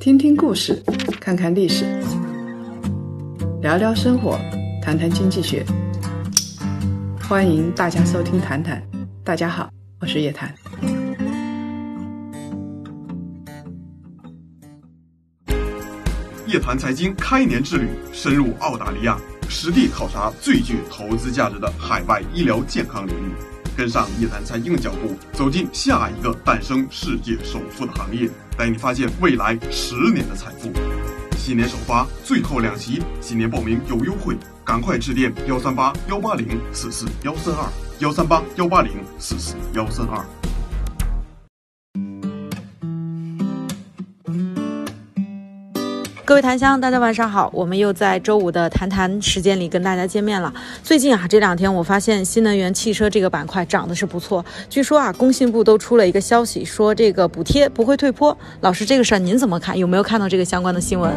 听听故事，看看历史，聊聊生活，谈谈经济学。欢迎大家收听《谈谈》，大家好，我是叶檀。叶檀财经开年之旅深入澳大利亚，实地考察最具投资价值的海外医疗健康领域。跟上叶檀财经的脚步，走进下一个诞生世界首富的行业，带你发现未来十年的财富。新年首发，最后两期，新年报名有优惠，赶快致电幺三八幺八零四四幺三二幺三八幺八零四四幺三二。各位檀香，大家晚上好，我们又在周五的谈谈时间里跟大家见面了。最近啊，这两天我发现新能源汽车这个板块涨的是不错。据说啊，工信部都出了一个消息，说这个补贴不会退坡。老师，这个事儿您怎么看？有没有看到这个相关的新闻？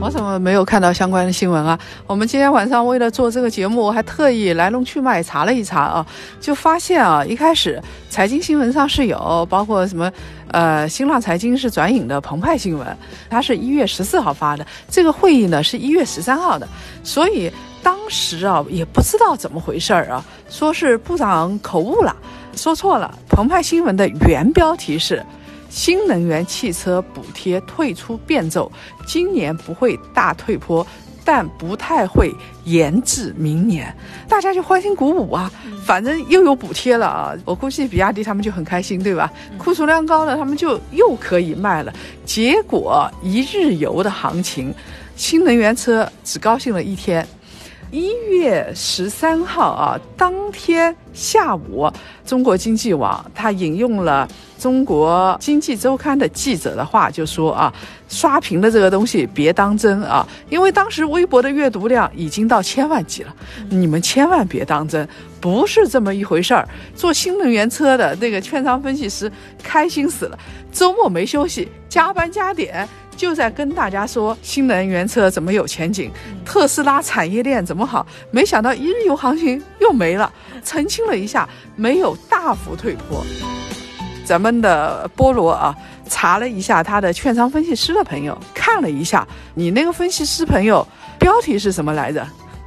我怎么没有看到相关的新闻啊？我们今天晚上为了做这个节目，我还特意来龙去脉查了一查啊，就发现啊，一开始财经新闻上是有，包括什么，呃，新浪财经是转引的澎湃新闻，它是一月十四号发的，这个会议呢是一月十三号的，所以当时啊也不知道怎么回事儿啊，说是部长口误了，说错了。澎湃新闻的原标题是。新能源汽车补贴退出变奏，今年不会大退坡，但不太会延至明年，大家就欢欣鼓舞啊！反正又有补贴了啊！我估计比亚迪他们就很开心，对吧？库存量高了，他们就又可以卖了。结果一日游的行情，新能源车只高兴了一天。一月十三号啊，当天下午，中国经济网他引用了中国经济周刊的记者的话，就说啊，刷屏的这个东西别当真啊，因为当时微博的阅读量已经到千万级了，你们千万别当真，不是这么一回事儿。做新能源车的那个券商分析师开心死了，周末没休息，加班加点。就在跟大家说新能源车怎么有前景，特斯拉产业链怎么好，没想到一日游行情又没了。澄清了一下，没有大幅退坡。咱们的菠萝啊，查了一下他的券商分析师的朋友，看了一下你那个分析师朋友标题是什么来着？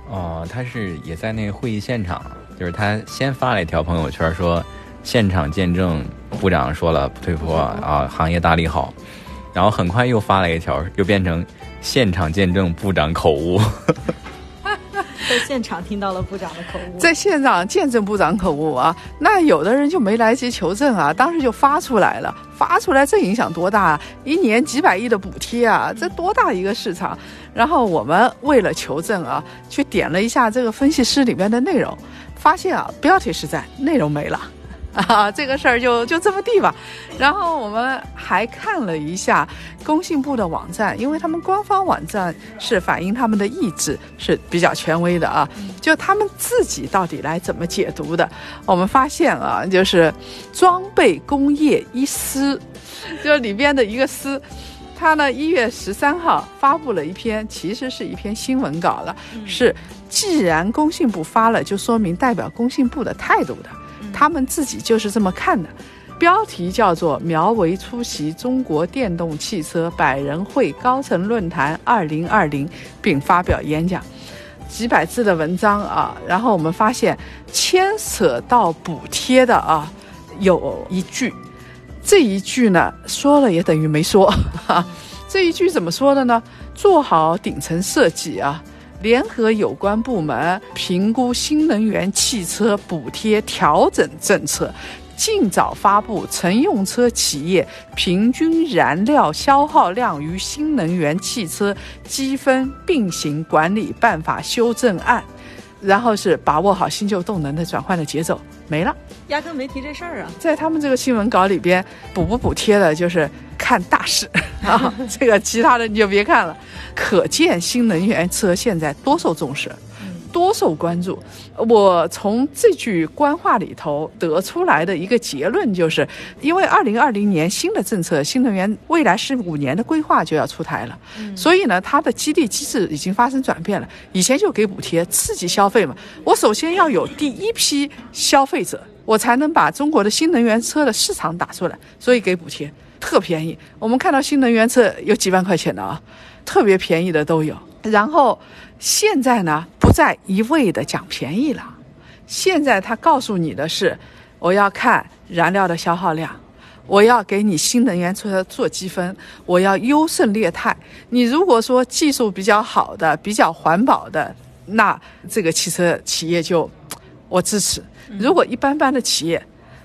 哦，他是也在那个会议现场，就是他先发了一条朋友圈说，现场见证部长说了不退坡啊，行业大利好。然后很快又发了一条，又变成现场见证部长口误，在现场听到了部长的口误，在现场见证部长口误啊！那有的人就没来及求证啊，当时就发出来了，发出来这影响多大啊？一年几百亿的补贴啊，这多大一个市场？然后我们为了求证啊，去点了一下这个分析师里面的内容，发现啊，标题是在，内容没了。啊，这个事儿就就这么地吧。然后我们还看了一下工信部的网站，因为他们官方网站是反映他们的意志是比较权威的啊。就他们自己到底来怎么解读的？我们发现啊，就是装备工业一司，就里边的一个司，他呢一月十三号发布了一篇，其实是一篇新闻稿了，是既然工信部发了，就说明代表工信部的态度的。他们自己就是这么看的，标题叫做“苗圩出席中国电动汽车百人会高层论坛二零二零，并发表演讲”，几百字的文章啊。然后我们发现牵扯到补贴的啊，有一句，这一句呢说了也等于没说。这一句怎么说的呢？做好顶层设计啊。联合有关部门评估新能源汽车补贴调整政策，尽早发布乘用车企业平均燃料消耗量与新能源汽车积分并行管理办法修正案。然后是把握好新旧动能的转换的节奏，没了，压根没提这事儿啊。在他们这个新闻稿里边，补不补贴的，就是看大事 啊，这个其他的你就别看了。可见新能源车现在多受重视。多受关注。我从这句官话里头得出来的一个结论就是，因为二零二零年新的政策，新能源未来十五年的规划就要出台了，所以呢，它的激励机制已经发生转变了。以前就给补贴刺激消费嘛，我首先要有第一批消费者。我才能把中国的新能源车的市场打出来，所以给补贴特便宜。我们看到新能源车有几万块钱的啊，特别便宜的都有。然后现在呢，不再一味的讲便宜了，现在他告诉你的是，我要看燃料的消耗量。我要给你新能源车做积分，我要优胜劣汰。你如果说技术比较好的、比较环保的，那这个汽车企业就我支持；如果一般般的企业，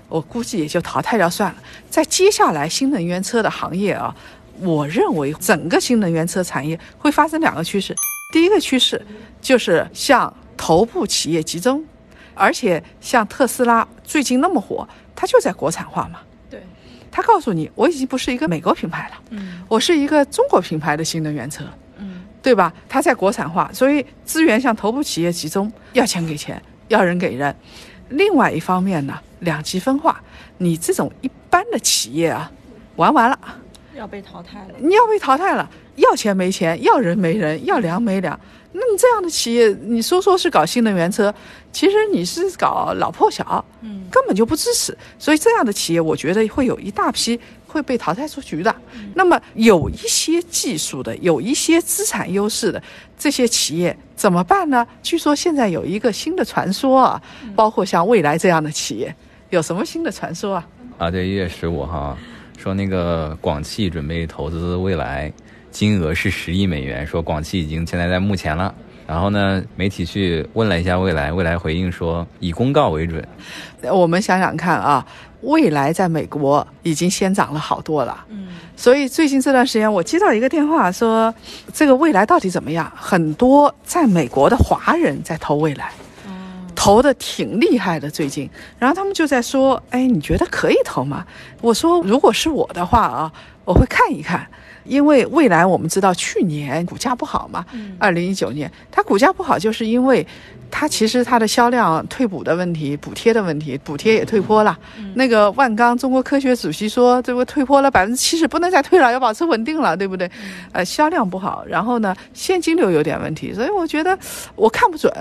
我估计也就淘汰掉算了。在接下来新能源车的行业啊，我认为整个新能源车产业会发生两个趋势。第一个趋势就是向头部企业集中，而且像特斯拉最近那么火，它就在国产化嘛。对，它告诉你，我已经不是一个美国品牌了，嗯，我是一个中国品牌的新能源车，嗯，对吧？它在国产化，所以资源向头部企业集中，要钱给钱，要人给人。另外一方面呢，两极分化，你这种一般的企业啊，玩完了，要被淘汰了，你要被淘汰了，要钱没钱，要人没人，要粮没粮。那你这样的企业，你说说是搞新能源车，其实你是搞老破小，嗯，根本就不支持。所以这样的企业，我觉得会有一大批会被淘汰出局的。那么有一些技术的，有一些资产优势的这些企业怎么办呢？据说现在有一个新的传说啊，包括像未来这样的企业，有什么新的传说啊？啊，对，一月十五号说那个广汽准备投资未来。金额是十亿美元，说广汽已经现在在目前了。然后呢，媒体去问了一下蔚来，蔚来回应说以公告为准。我们想想看啊，蔚来在美国已经先涨了好多了。嗯，所以最近这段时间我接到一个电话说，这个蔚来到底怎么样？很多在美国的华人在投蔚来，投的挺厉害的最近。然后他们就在说，哎，你觉得可以投吗？我说，如果是我的话啊，我会看一看。因为未来我们知道去年股价不好嘛，二零一九年它股价不好，就是因为它其实它的销量退补的问题、补贴的问题，补贴也退坡了。那个万钢中国科学主席说，这个退坡了百分之七十，不能再退了，要保持稳定了，对不对？呃，销量不好，然后呢，现金流有点问题，所以我觉得我看不准。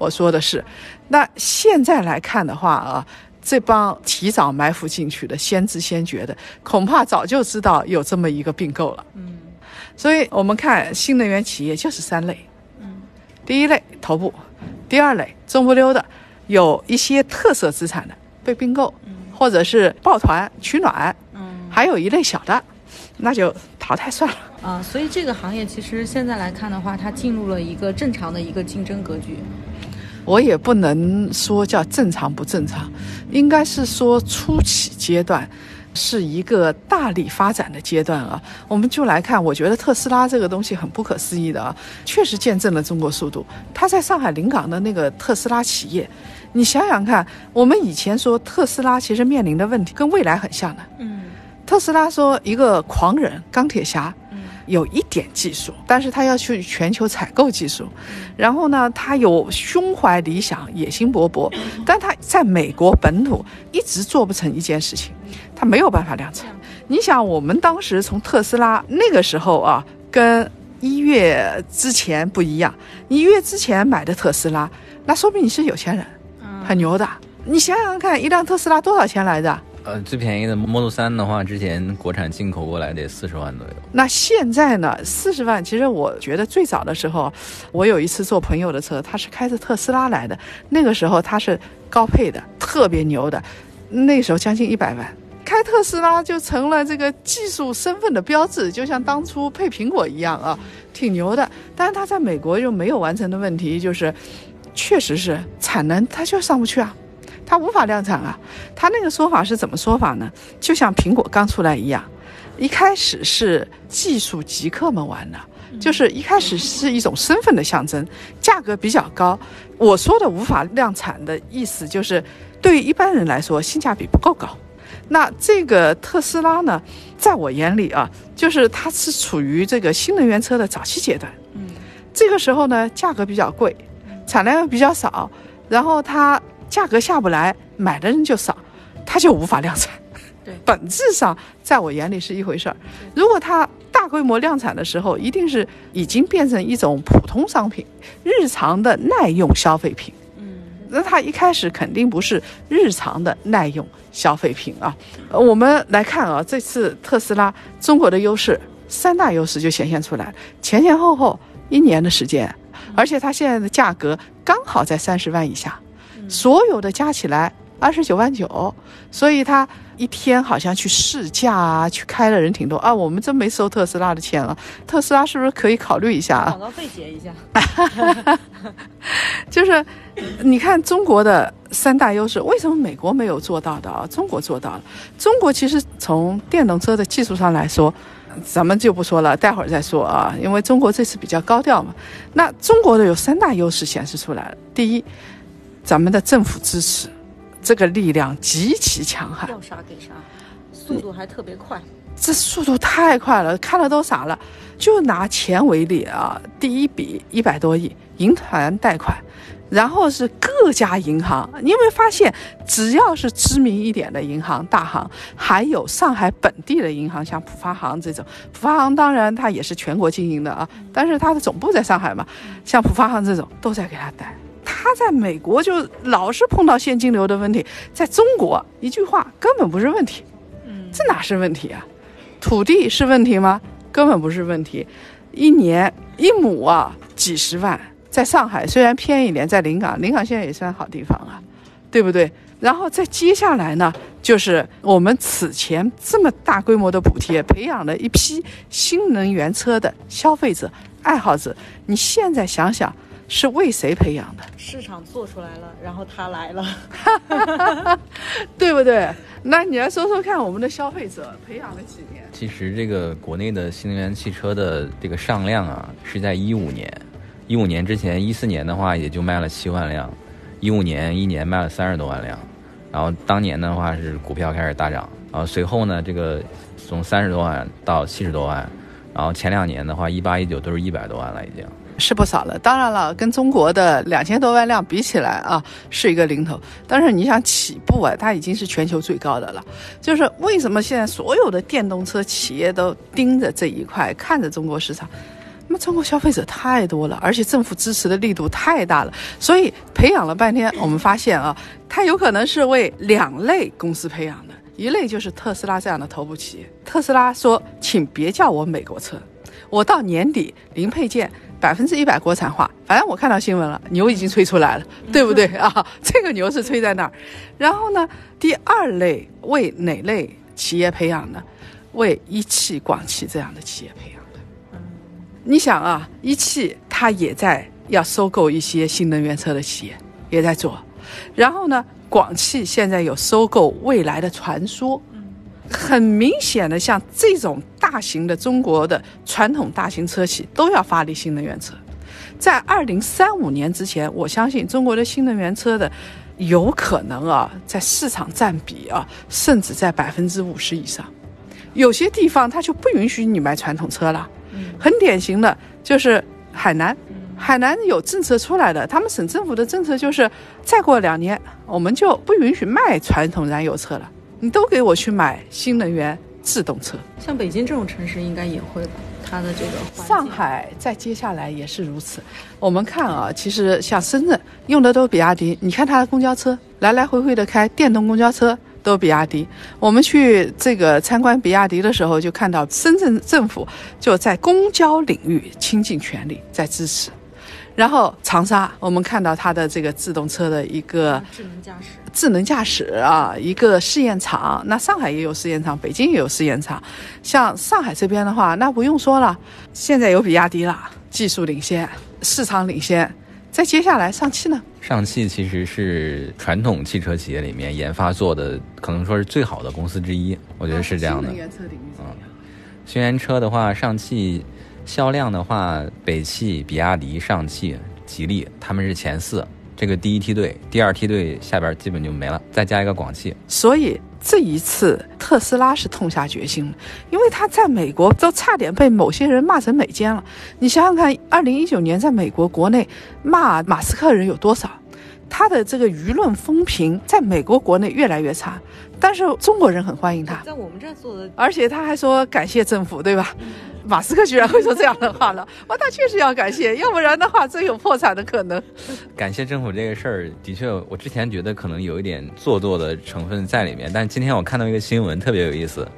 我说的是，那现在来看的话啊。这帮提早埋伏进去的、先知先觉的，恐怕早就知道有这么一个并购了。嗯，所以我们看新能源企业就是三类。嗯，第一类头部，第二类中不溜的，有一些特色资产的被并购，或者是抱团取暖。嗯，还有一类小的，那就淘汰算了。啊，所以这个行业其实现在来看的话，它进入了一个正常的一个竞争格局。我也不能说叫正常不正常，应该是说初期阶段是一个大力发展的阶段啊。我们就来看，我觉得特斯拉这个东西很不可思议的啊，确实见证了中国速度。它在上海临港的那个特斯拉企业，你想想看，我们以前说特斯拉其实面临的问题跟未来很像的。嗯，特斯拉说一个狂人钢铁侠。有一点技术，但是他要去全球采购技术，然后呢，他有胸怀理想、野心勃勃，但他在美国本土一直做不成一件事情，他没有办法量产。你想，我们当时从特斯拉那个时候啊，跟一月之前不一样，一月之前买的特斯拉，那说明你是有钱人，很牛的。你想想看，一辆特斯拉多少钱来着？呃，最便宜的 Model 三的话，之前国产进口过来得四十万左右。那现在呢？四十万，其实我觉得最早的时候，我有一次坐朋友的车，他是开着特斯拉来的，那个时候他是高配的，特别牛的，那时候将近一百万。开特斯拉就成了这个技术身份的标志，就像当初配苹果一样啊，挺牛的。但是他在美国又没有完成的问题，就是确实是产能他就上不去啊。它无法量产啊！它那个说法是怎么说法呢？就像苹果刚出来一样，一开始是技术极客们玩的，就是一开始是一种身份的象征，价格比较高。我说的无法量产的意思，就是对于一般人来说性价比不够高。那这个特斯拉呢，在我眼里啊，就是它是处于这个新能源车的早期阶段。嗯，这个时候呢，价格比较贵，产量又比较少，然后它。价格下不来，买的人就少，它就无法量产。对，本质上在我眼里是一回事儿。如果它大规模量产的时候，一定是已经变成一种普通商品，日常的耐用消费品。嗯，那它一开始肯定不是日常的耐用消费品啊。呃我们来看啊，这次特斯拉中国的优势三大优势就显现出来了，前前后后一年的时间，而且它现在的价格刚好在三十万以下，所有的加起来二十九万九，所以他一天好像去试驾啊，去开的人挺多啊。我们真没收特斯拉的钱了，特斯拉是不是可以考虑一下啊广？告费结一下。就是你看中国的三大优势，为什么美国没有做到的啊？中国做到了。中国其实从电动车的技术上来说，咱们就不说了，待会儿再说啊。因为中国这次比较高调嘛。那中国的有三大优势显示出来了。第一，咱们的政府支持，这个力量极其强悍。要啥给啥，速度还特别快。这速度太快了，看了都傻了。就拿钱为例啊，第一笔一百多亿银团贷款，然后是各家银行，你有没有发现，只要是知名一点的银行、大行，还有上海本地的银行，像浦发行这种，浦发行当然它也是全国经营的啊，但是它的总部在上海嘛，像浦发行这种都在给他贷。他在美国就老是碰到现金流的问题，在中国一句话根本不是问题，嗯这哪是问题啊？土地是问题吗？根本不是问题，一年一亩啊几十万，在上海虽然偏一点，在临港，临港现在也算好地方啊，对不对？然后再接下来呢，就是我们此前这么大规模的补贴，培养了一批新能源车的消费者、爱好者。你现在想想，是为谁培养的？市场做出来了，然后他来了。对不对？那你来说说看，我们的消费者培养了几年？其实这个国内的新能源汽车的这个上量啊，是在一五年，一五年之前，一四年的话也就卖了七万辆，一五年一年卖了三十多万辆，然后当年的话是股票开始大涨，然后随后呢，这个从三十多万到七十多万，然后前两年的话，一八一九都是一百多万了已经。是不少了。当然了，跟中国的两千多万辆比起来啊，是一个零头。但是你想起步啊，它已经是全球最高的了。就是为什么现在所有的电动车企业都盯着这一块，看着中国市场？那么中国消费者太多了，而且政府支持的力度太大了，所以培养了半天，我们发现啊，它有可能是为两类公司培养的，一类就是特斯拉这样的头部企业。特斯拉说，请别叫我美国车，我到年底零配件百分之一百国产化。反正我看到新闻了，牛已经吹出来了，对不对啊？这个牛是吹在那儿。然后呢，第二类为哪类企业培养呢？为一汽、广汽这样的企业培养的。你想啊，一汽它也在要收购一些新能源车的企业，也在做。然后呢，广汽现在有收购未来的传说。很明显的，像这种大型的中国的传统大型车企都要发力新能源车。在二零三五年之前，我相信中国的新能源车的有可能啊，在市场占比啊，甚至在百分之五十以上。有些地方它就不允许你买传统车了。很典型的就是海南，海南有政策出来的，他们省政府的政策就是，再过两年我们就不允许卖传统燃油车了，你都给我去买新能源自动车。像北京这种城市应该也会吧？它的这个上海在接下来也是如此。我们看啊，其实像深圳用的都是比亚迪，你看它的公交车来来回回的开电动公交车。都比亚迪。我们去这个参观比亚迪的时候，就看到深圳政府就在公交领域倾尽全力在支持。然后长沙，我们看到它的这个自动车的一个智能驾驶，智能驾驶啊，一个试验场。那上海也有试验场，北京也有试验场。像上海这边的话，那不用说了，现在有比亚迪了，技术领先，市场领先。再接下来上汽呢？上汽其实是传统汽车企业里面研发做的，可能说是最好的公司之一，我觉得是这样的。新能源车领域怎么样？新能源车的话，上汽销量的话，北汽、比亚迪、上汽、吉利他们是前四，这个第一梯队，第二梯队下边基本就没了，再加一个广汽。所以这一次特斯拉是痛下决心了，因为他在美国都差点被某些人骂成美奸了。你想想看，二零一九年在美国国内骂马斯克人有多少？他的这个舆论风评在美国国内越来越差，但是中国人很欢迎他。在我们这儿做的而且他还说感谢政府，对吧？马斯克居然会说这样的话了，哇，他确实要感谢，要不然的话真有破产的可能。感谢政府这个事儿，的确，我之前觉得可能有一点做作的成分在里面，但今天我看到一个新闻特别有意思，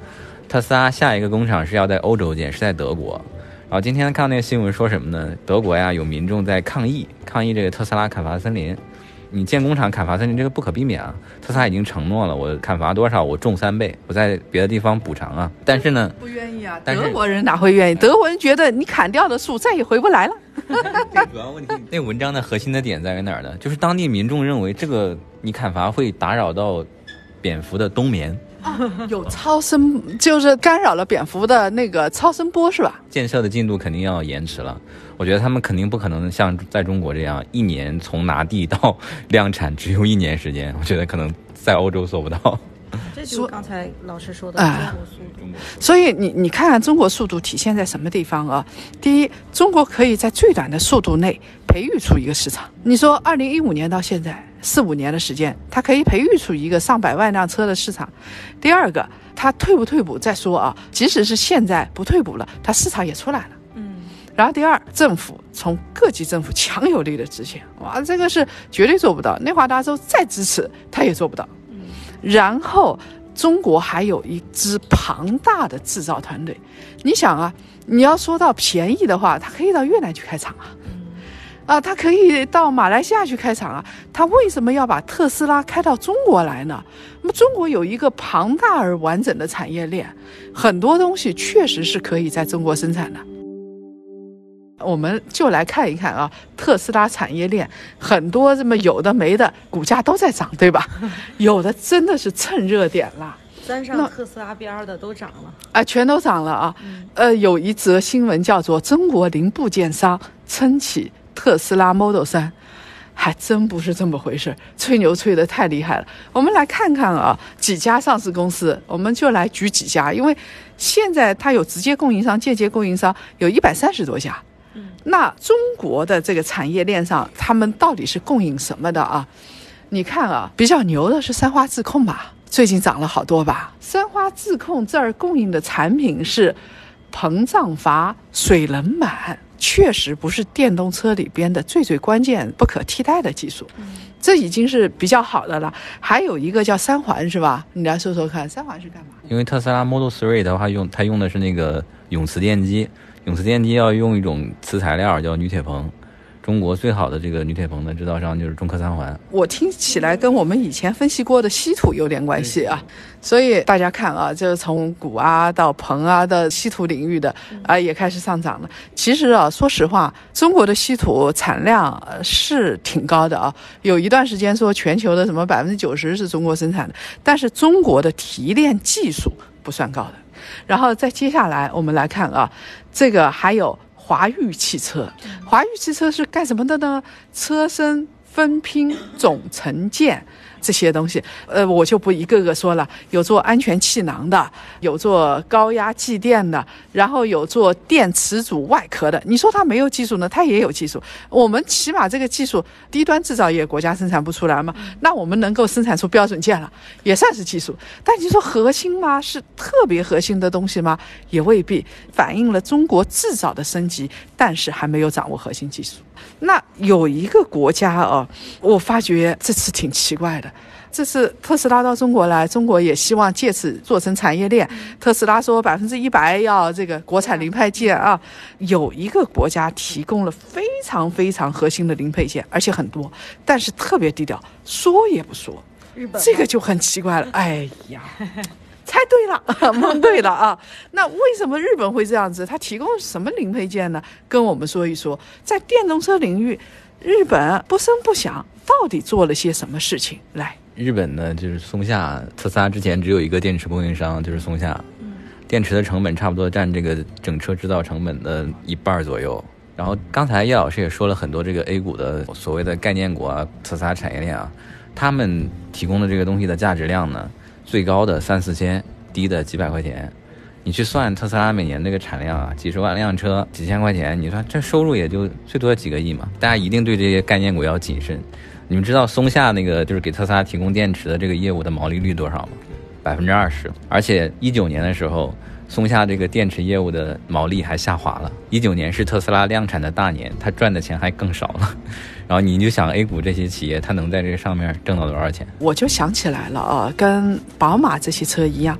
特斯拉下一个工厂是要在欧洲建，是在德国。然后今天看到那个新闻说什么呢？德国呀有民众在抗议，抗议这个特斯拉砍伐森林。你建工厂砍伐森林这个不可避免啊，特斯拉已经承诺了，我砍伐多少我种三倍，我在别的地方补偿啊。但是呢，不愿意啊，德国人哪会愿意？德国人觉得你砍掉的树再也回不来了。这主要问题，那文章的核心的点在于哪儿呢？就是当地民众认为这个你砍伐会打扰到蝙蝠的冬眠，有超声，就是干扰了蝙蝠的那个超声波是吧？建设的进度肯定要延迟了。我觉得他们肯定不可能像在中国这样，一年从拿地到量产只用一年时间。我觉得可能在欧洲做不到。这就是刚才老师说的啊中国速度。所以你你看看中国速度体现在什么地方啊？第一，中国可以在最短的速度内培育出一个市场。你说，二零一五年到现在四五年的时间，它可以培育出一个上百万辆车的市场。第二个，它退不退补再说啊，即使是现在不退补了，它市场也出来了。嗯，然后第二，政府从各级政府强有力的执行，哇，这个是绝对做不到。内华达州再支持，他也做不到。然后中国还有一支庞大的制造团队，你想啊，你要说到便宜的话，它可以到越南去开厂啊，啊，它可以到马来西亚去开厂啊，它为什么要把特斯拉开到中国来呢？那么中国有一个庞大而完整的产业链，很多东西确实是可以在中国生产的。我们就来看一看啊，特斯拉产业链很多这么有的没的股价都在涨，对吧？有的真的是蹭热点了。沾那上特斯拉边儿的都涨了。啊，全都涨了啊！呃，有一则新闻叫做“中国零部件商撑起特斯拉 Model 3”，还真不是这么回事，吹牛吹得太厉害了。我们来看看啊，几家上市公司，我们就来举几家，因为现在它有直接供应商、间接供应商，有一百三十多家。那中国的这个产业链上，他们到底是供应什么的啊？你看啊，比较牛的是三花智控吧，最近涨了好多吧。三花智控这儿供应的产品是膨胀阀水冷板，确实不是电动车里边的最最关键、不可替代的技术，这已经是比较好的了。还有一个叫三环是吧？你来说说看，三环是干嘛？因为特斯拉 Model Three 的话用它用的是那个永磁电机，永磁电机要用一种磁材料叫铝铁硼，中国最好的这个铝铁硼的制造商就是中科三环。我听起来跟我们以前分析过的稀土有点关系啊，所以大家看啊，就是从钴啊到硼啊的稀土领域的啊也开始上涨了。其实啊，说实话，中国的稀土产量呃是挺高的啊，有一段时间说全球的什么百分之九十是中国生产的，但是中国的提炼技术不算高的。然后再接下来我们来看啊，这个还有华域汽车，华域汽车是干什么的呢？车身分拼总成件。这些东西，呃，我就不一个个说了。有做安全气囊的，有做高压继电的，然后有做电池组外壳的。你说它没有技术呢？它也有技术。我们起码这个技术低端制造业国家生产不出来嘛，那我们能够生产出标准件了，也算是技术。但你说核心吗？是特别核心的东西吗？也未必，反映了中国制造的升级，但是还没有掌握核心技术。那有一个国家哦，我发觉这次挺奇怪的。这次特斯拉到中国来，中国也希望借此做成产业链。特斯拉说百分之一百要这个国产零配件啊，有一个国家提供了非常非常核心的零配件，而且很多，但是特别低调，说也不说。日本这个就很奇怪了。哎呀，猜对了，蒙对了啊！那为什么日本会这样子？它提供什么零配件呢？跟我们说一说，在电动车领域，日本不声不响，到底做了些什么事情？来，日本呢，就是松下，特斯拉之前只有一个电池供应商，就是松下。电池的成本差不多占这个整车制造成本的一半左右。然后刚才叶老师也说了很多这个 A 股的所谓的概念股啊，特斯拉产业链啊，他们提供的这个东西的价值量呢，最高的三四千，低的几百块钱。你去算特斯拉每年这个产量啊，几十万辆车，几千块钱，你说这收入也就最多几个亿嘛。大家一定对这些概念股要谨慎。你们知道松下那个就是给特斯拉提供电池的这个业务的毛利率多少吗？百分之二十。而且一九年的时候，松下这个电池业务的毛利还下滑了。一九年是特斯拉量产的大年，它赚的钱还更少了。然后你就想 A 股这些企业，它能在这上面挣到多少钱？我就想起来了啊，跟宝马这些车一样，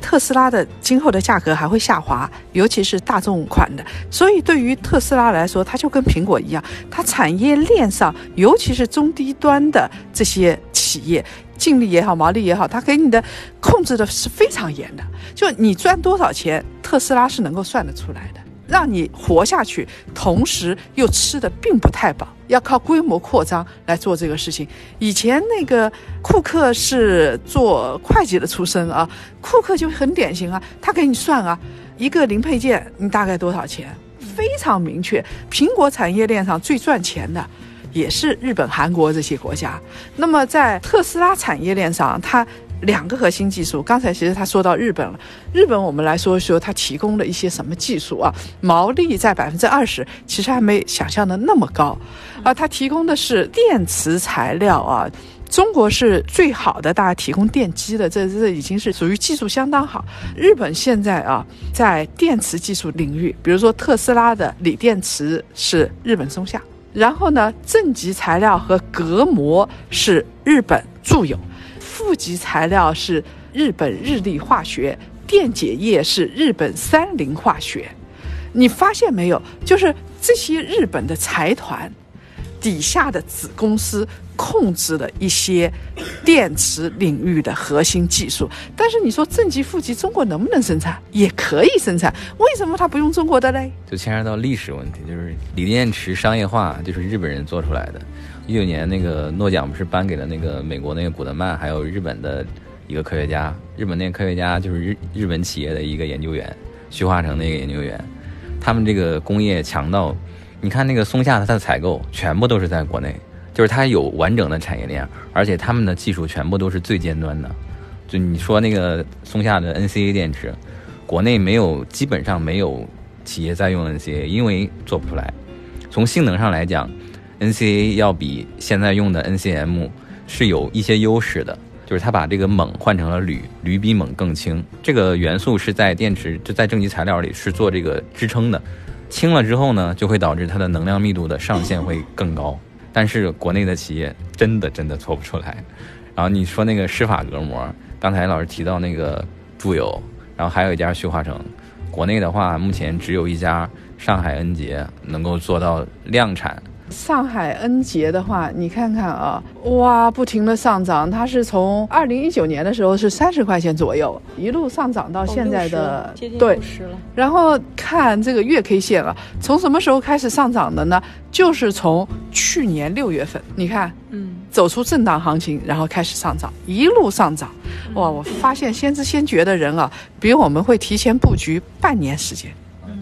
特斯拉的今后的价格还会下滑，尤其是大众款的。所以对于特斯拉来说，它就跟苹果一样，它产业链上，尤其是中低端的这些企业。净利也好，毛利也好，它给你的控制的是非常严的。就你赚多少钱，特斯拉是能够算得出来的，让你活下去，同时又吃的并不太饱，要靠规模扩张来做这个事情。以前那个库克是做会计的出身啊，库克就很典型啊，他给你算啊，一个零配件你大概多少钱，非常明确。苹果产业链上最赚钱的。也是日本、韩国这些国家。那么在特斯拉产业链上，它两个核心技术，刚才其实他说到日本了。日本我们来说说，它提供了一些什么技术啊？毛利在百分之二十，其实还没想象的那么高啊。它提供的是电池材料啊，中国是最好的，大家提供电机的，这这已经是属于技术相当好。日本现在啊，在电池技术领域，比如说特斯拉的锂电池是日本松下。然后呢，正极材料和隔膜是日本住友，负极材料是日本日立化学，电解液是日本三菱化学。你发现没有？就是这些日本的财团底下的子公司。控制的一些电池领域的核心技术，但是你说正极负极，中国能不能生产？也可以生产，为什么它不用中国的嘞？就牵涉到历史问题，就是锂电池商业化就是日本人做出来的。一九年那个诺奖不是颁给了那个美国那个古德曼，还有日本的一个科学家，日本那个科学家就是日日本企业的一个研究员，旭化成那个研究员，他们这个工业强到，你看那个松下它的采购全部都是在国内。就是它有完整的产业链，而且他们的技术全部都是最尖端的。就你说那个松下的 NCA 电池，国内没有，基本上没有企业在用 NCA，因为做不出来。从性能上来讲，NCA 要比现在用的 NCM 是有一些优势的，就是它把这个锰换成了铝，铝比锰更轻。这个元素是在电池就在正极材料里是做这个支撑的，轻了之后呢，就会导致它的能量密度的上限会更高。但是国内的企业真的真的做不出来，然后你说那个施法隔膜，刚才老师提到那个住友，然后还有一家旭化成，国内的话目前只有一家上海恩杰能够做到量产。上海恩捷的话，你看看啊，哇，不停的上涨，它是从二零一九年的时候是三十块钱左右，一路上涨到现在的对，然后看这个月 K 线了，从什么时候开始上涨的呢？就是从去年六月份，你看，嗯，走出震荡行情，然后开始上涨，一路上涨，哇，我发现先知先觉的人啊，比我们会提前布局半年时间。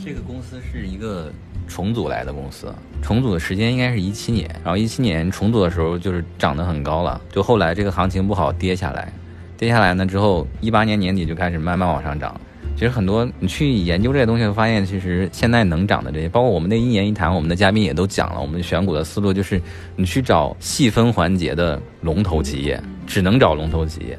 这个公司是一个。重组来的公司，重组的时间应该是一七年，然后一七年重组的时候就是涨得很高了，就后来这个行情不好跌下来，跌下来呢之后，一八年年底就开始慢慢往上涨。其实很多你去研究这些东西，发现其实现在能涨的这些，包括我们那一年一谈，我们的嘉宾也都讲了，我们选股的思路就是你去找细分环节的龙头企业，只能找龙头企业。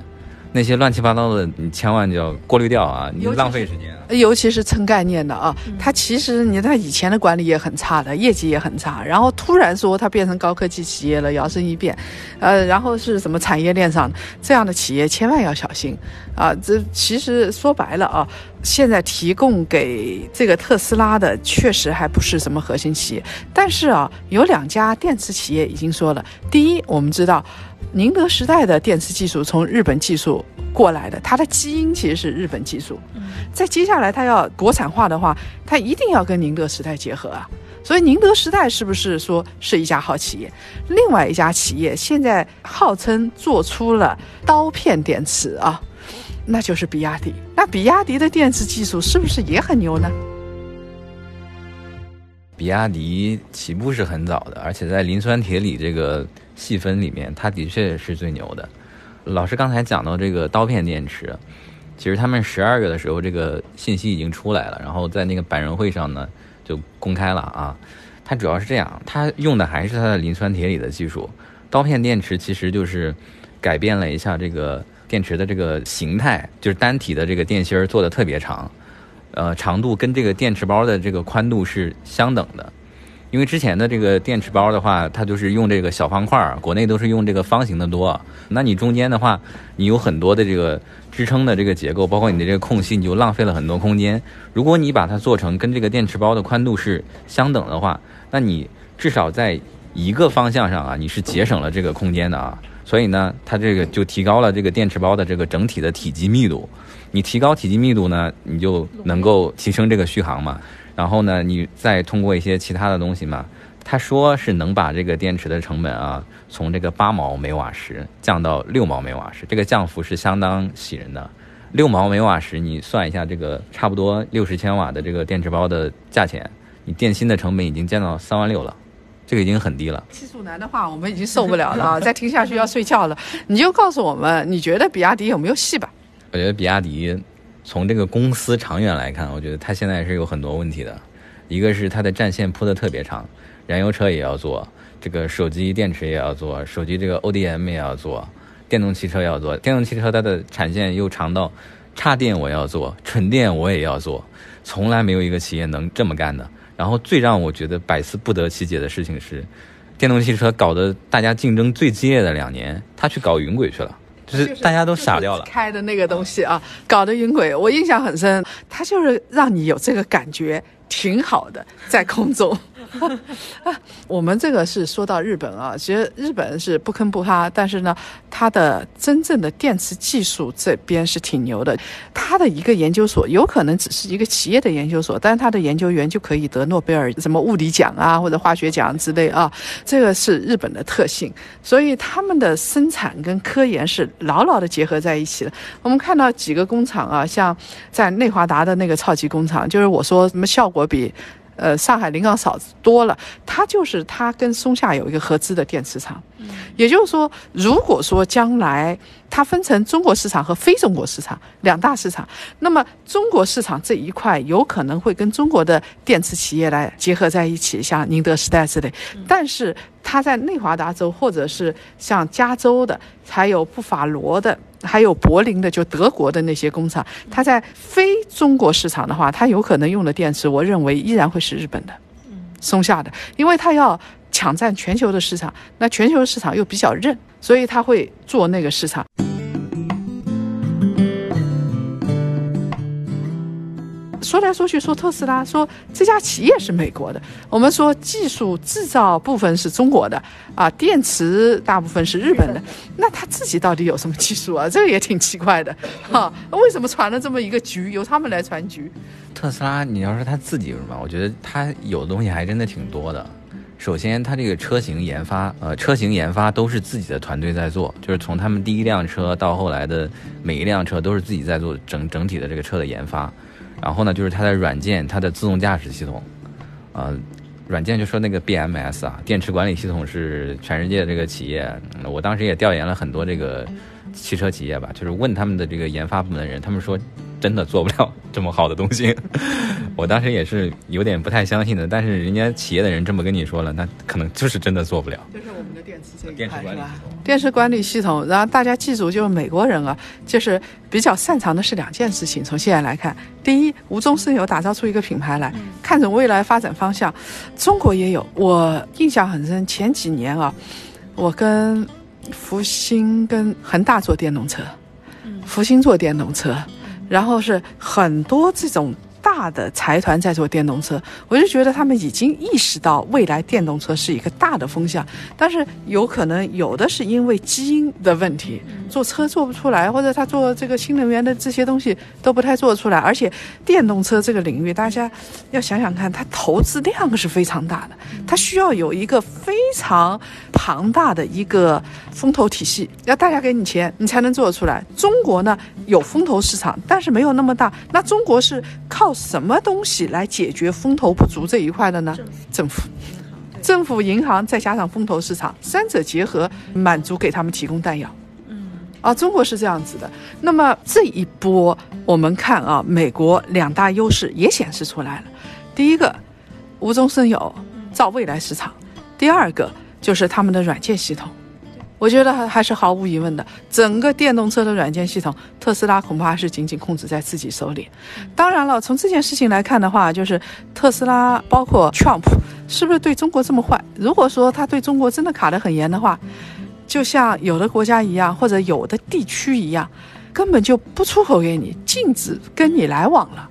那些乱七八糟的，你千万就要过滤掉啊！你浪费时间。尤其是蹭概念的啊，它其实你他以前的管理也很差的，业绩也很差，然后突然说它变成高科技企业了，摇身一变，呃，然后是什么产业链上这样的企业千万要小心啊！这其实说白了啊，现在提供给这个特斯拉的确实还不是什么核心企业，但是啊，有两家电池企业已经说了，第一，我们知道。宁德时代的电池技术从日本技术过来的，它的基因其实是日本技术。在接下来它要国产化的话，它一定要跟宁德时代结合啊。所以宁德时代是不是说是一家好企业？另外一家企业现在号称做出了刀片电池啊，那就是比亚迪。那比亚迪的电池技术是不是也很牛呢？比亚迪起步是很早的，而且在磷酸铁锂这个。细分里面，它的确是最牛的。老师刚才讲到这个刀片电池，其实他们十二月的时候，这个信息已经出来了，然后在那个百人会上呢就公开了啊。它主要是这样，它用的还是它的磷酸铁锂的技术。刀片电池其实就是改变了一下这个电池的这个形态，就是单体的这个电芯儿做的特别长，呃长度跟这个电池包的这个宽度是相等的。因为之前的这个电池包的话，它就是用这个小方块儿，国内都是用这个方形的多。那你中间的话，你有很多的这个支撑的这个结构，包括你的这个空隙，你就浪费了很多空间。如果你把它做成跟这个电池包的宽度是相等的话，那你至少在一个方向上啊，你是节省了这个空间的啊。所以呢，它这个就提高了这个电池包的这个整体的体积密度。你提高体积密度呢，你就能够提升这个续航嘛。然后呢，你再通过一些其他的东西嘛，他说是能把这个电池的成本啊，从这个八毛每瓦时降到六毛每瓦时，这个降幅是相当喜人的。六毛每瓦时，你算一下，这个差不多六十千瓦的这个电池包的价钱，你电芯的成本已经降到三万六了，这个已经很低了。技术男的话，我们已经受不了了啊！再听下去要睡觉了。你就告诉我们，你觉得比亚迪有没有戏吧？我觉得比亚迪。从这个公司长远来看，我觉得它现在是有很多问题的。一个是它的战线铺的特别长，燃油车也要做，这个手机电池也要做，手机这个 ODM 也要做，电动汽车要做。电动汽车它的产线又长到，插电我要做，纯电我也要做，从来没有一个企业能这么干的。然后最让我觉得百思不得其解的事情是，电动汽车搞得大家竞争最激烈的两年，他去搞云轨去了。就是大家都傻掉了，开的那个东西啊，搞的云轨，我印象很深。它就是让你有这个感觉，挺好的，在空中。我们这个是说到日本啊，其实日本是不坑不哈，但是呢，它的真正的电池技术这边是挺牛的。它的一个研究所有可能只是一个企业的研究所，但是它的研究员就可以得诺贝尔什么物理奖啊或者化学奖之类啊，这个是日本的特性。所以他们的生产跟科研是牢牢的结合在一起的。我们看到几个工厂啊，像在内华达的那个超级工厂，就是我说什么效果比。呃，上海临港少多了，它就是它跟松下有一个合资的电池厂，也就是说，如果说将来它分成中国市场和非中国市场两大市场，那么中国市场这一块有可能会跟中国的电池企业来结合在一起，像宁德时代之类，但是。它在内华达州，或者是像加州的，还有布法罗的，还有柏林的，就德国的那些工厂，它在非中国市场的话，它有可能用的电池，我认为依然会是日本的，松下的，因为它要抢占全球的市场，那全球市场又比较韧，所以他会做那个市场。说来说去说特斯拉，说这家企业是美国的。我们说技术制造部分是中国的，啊，电池大部分是日本的。那他自己到底有什么技术啊？这个也挺奇怪的，哈。为什么传了这么一个局，由他们来传局？特斯拉，你要说他自己有什么？我觉得他有的东西还真的挺多的。首先，它这个车型研发，呃，车型研发都是自己的团队在做，就是从他们第一辆车到后来的每一辆车都是自己在做整整体的这个车的研发。然后呢，就是它的软件，它的自动驾驶系统，呃，软件就说那个 BMS 啊，电池管理系统是全世界这个企业，我当时也调研了很多这个汽车企业吧，就是问他们的这个研发部门的人，他们说真的做不了这么好的东西。我当时也是有点不太相信的，但是人家企业的人这么跟你说了，那可能就是真的做不了。就是我们的电池这电池管理系统。电池管理系统，然后大家记住，就是美国人啊，就是比较擅长的是两件事情。从现在来看，第一，无中生有，打造出一个品牌来，看准未来发展方向。中国也有，我印象很深，前几年啊，我跟福星、跟恒大做电动车，福星做电动车，然后是很多这种。大的财团在做电动车，我就觉得他们已经意识到未来电动车是一个大的风向，但是有可能有的是因为基因的问题，做车做不出来，或者他做这个新能源的这些东西都不太做出来。而且电动车这个领域，大家要想想看，它投资量是非常大的，它需要有一个非常庞大的一个风投体系，要大家给你钱，你才能做得出来。中国呢有风投市场，但是没有那么大。那中国是靠。什么东西来解决风投不足这一块的呢？政府、政府、银行再加上风投市场，三者结合，满足给他们提供弹药。嗯，啊，中国是这样子的。那么这一波，我们看啊，美国两大优势也显示出来了。第一个，无中生有，造未来市场；第二个就是他们的软件系统。我觉得还还是毫无疑问的，整个电动车的软件系统，特斯拉恐怕是紧紧控制在自己手里。当然了，从这件事情来看的话，就是特斯拉包括 Trump 是不是对中国这么坏？如果说他对中国真的卡得很严的话，就像有的国家一样，或者有的地区一样，根本就不出口给你，禁止跟你来往了。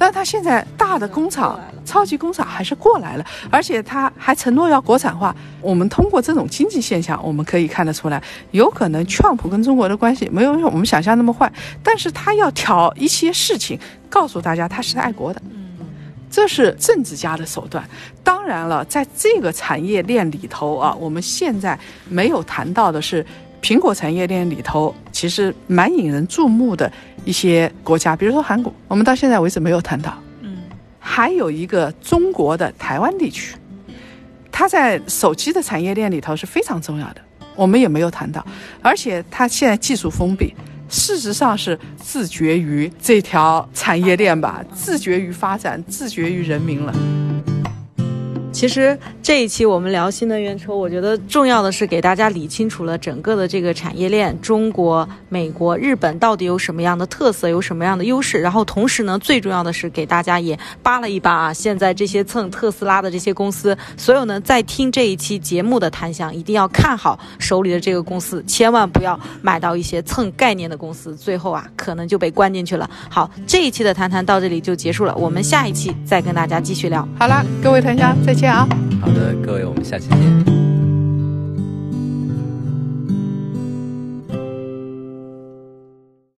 但是他现在大的工厂、超级工厂还是过来了，而且他还承诺要国产化。我们通过这种经济现象，我们可以看得出来，有可能川普跟中国的关系没有我们想象那么坏，但是他要挑一些事情告诉大家他是爱国的，这是政治家的手段。当然了，在这个产业链里头啊，我们现在没有谈到的是。苹果产业链里头，其实蛮引人注目的一些国家，比如说韩国，我们到现在为止没有谈到。嗯，还有一个中国的台湾地区，它在手机的产业链里头是非常重要的，我们也没有谈到。而且它现在技术封闭，事实上是自绝于这条产业链吧，自绝于发展，自绝于人民了。其实这一期我们聊新能源车，我觉得重要的是给大家理清楚了整个的这个产业链，中国、美国、日本到底有什么样的特色，有什么样的优势。然后同时呢，最重要的是给大家也扒了一扒啊，现在这些蹭特斯拉的这些公司，所有呢在听这一期节目的檀香一定要看好手里的这个公司，千万不要买到一些蹭概念的公司，最后啊可能就被关进去了。好，这一期的谈谈到这里就结束了，我们下一期再跟大家继续聊。好了，各位檀香再见。好的，各位，我们下期见。